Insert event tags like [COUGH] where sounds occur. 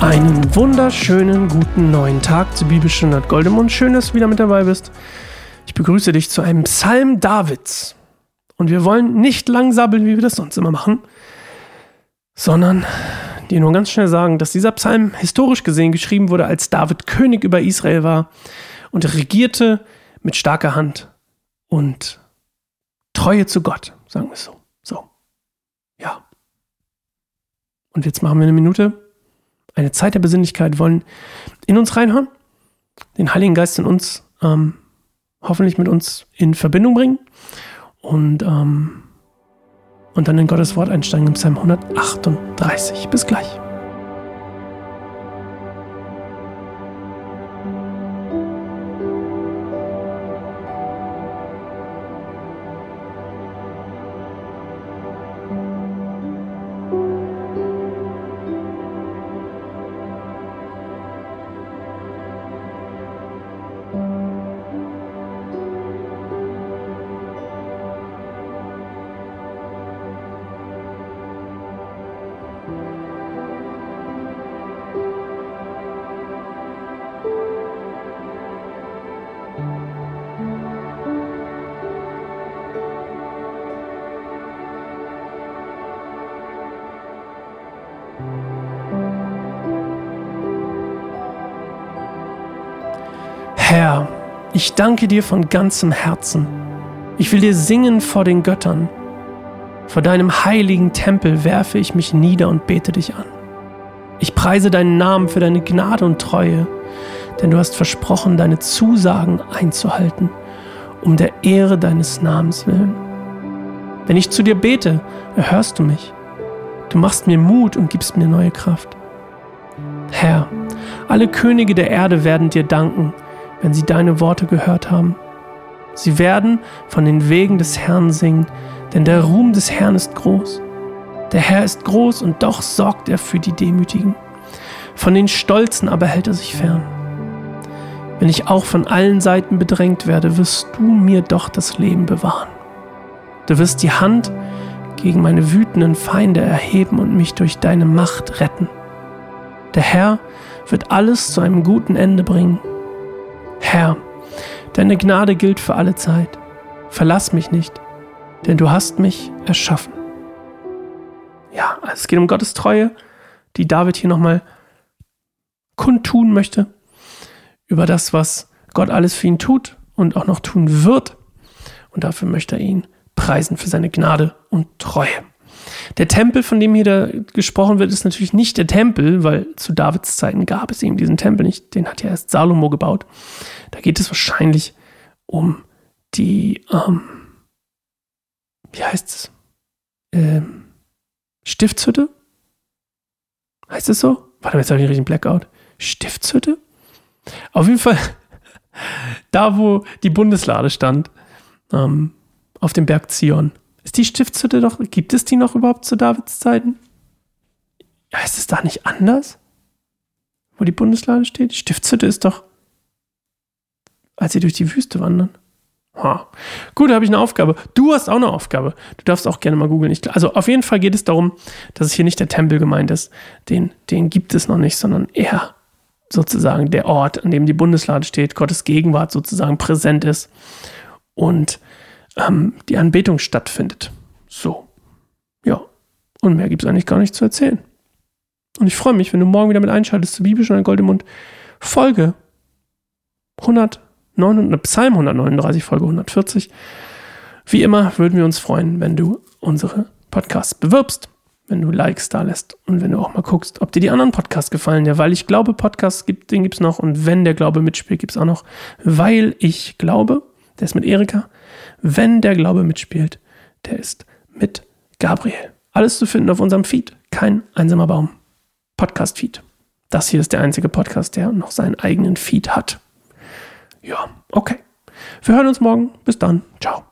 Einen wunderschönen guten neuen Tag zu Bibelstunde Goldemund. Schön, dass du wieder mit dabei bist. Ich begrüße dich zu einem Psalm Davids. Und wir wollen nicht lang sabbeln, wie wir das sonst immer machen, sondern dir nur ganz schnell sagen, dass dieser Psalm historisch gesehen geschrieben wurde, als David König über Israel war und regierte mit starker Hand und Treue zu Gott, sagen wir es so. So. Ja. Und jetzt machen wir eine Minute eine Zeit der Besinnlichkeit, wollen in uns reinhören, den Heiligen Geist in uns ähm, hoffentlich mit uns in Verbindung bringen und, ähm, und dann in Gottes Wort einsteigen im Psalm 138. Bis gleich. Herr, ich danke dir von ganzem Herzen. Ich will dir singen vor den Göttern. Vor deinem heiligen Tempel werfe ich mich nieder und bete dich an. Ich preise deinen Namen für deine Gnade und Treue, denn du hast versprochen, deine Zusagen einzuhalten, um der Ehre deines Namens willen. Wenn ich zu dir bete, erhörst du mich. Du machst mir Mut und gibst mir neue Kraft. Herr, alle Könige der Erde werden dir danken, wenn sie deine Worte gehört haben. Sie werden von den Wegen des Herrn singen, denn der Ruhm des Herrn ist groß. Der Herr ist groß und doch sorgt er für die Demütigen. Von den Stolzen aber hält er sich fern. Wenn ich auch von allen Seiten bedrängt werde, wirst du mir doch das Leben bewahren. Du wirst die Hand gegen meine wütenden Feinde erheben und mich durch deine Macht retten. Der Herr wird alles zu einem guten Ende bringen Herr, deine Gnade gilt für alle Zeit. Verlass mich nicht, denn du hast mich erschaffen. Ja, also es geht um Gottes Treue, die David hier nochmal kundtun möchte, über das, was Gott alles für ihn tut und auch noch tun wird. Und dafür möchte er ihn preisen für seine Gnade und Treue. Der Tempel, von dem hier da gesprochen wird, ist natürlich nicht der Tempel, weil zu Davids Zeiten gab es eben diesen Tempel nicht. Den hat ja erst Salomo gebaut. Da geht es wahrscheinlich um die, ähm, wie heißt es? Ähm, Stiftshütte? Heißt es so? Warte mal, jetzt habe ich einen richtigen Blackout. Stiftshütte? Auf jeden Fall [LAUGHS] da, wo die Bundeslade stand, ähm, auf dem Berg Zion. Ist die Stiftshütte doch, gibt es die noch überhaupt zu Davids Zeiten? Ist es da nicht anders? Wo die Bundeslade steht? Die Stiftshütte ist doch, als sie durch die Wüste wandern. Ha. Gut, da habe ich eine Aufgabe. Du hast auch eine Aufgabe. Du darfst auch gerne mal googeln. Also auf jeden Fall geht es darum, dass es hier nicht der Tempel gemeint ist. Den, den gibt es noch nicht, sondern eher sozusagen der Ort, an dem die Bundeslade steht, Gottes Gegenwart sozusagen präsent ist. Und ähm, die Anbetung stattfindet. So. Ja. Und mehr gibt es eigentlich gar nicht zu erzählen. Und ich freue mich, wenn du morgen wieder mit einschaltest zur Bibel schon Gold im Mund. Folge 109, Psalm 139, Folge 140. Wie immer würden wir uns freuen, wenn du unsere Podcasts bewirbst, wenn du Likes da lässt und wenn du auch mal guckst, ob dir die anderen Podcasts gefallen. Ja, weil ich glaube, Podcasts gibt, den gibt es noch und wenn der Glaube mitspielt, gibt es auch noch. Weil ich glaube, der ist mit Erika, wenn der Glaube mitspielt, der ist mit Gabriel. Alles zu finden auf unserem Feed. Kein einsamer Baum. Podcast-Feed. Das hier ist der einzige Podcast, der noch seinen eigenen Feed hat. Ja, okay. Wir hören uns morgen. Bis dann. Ciao.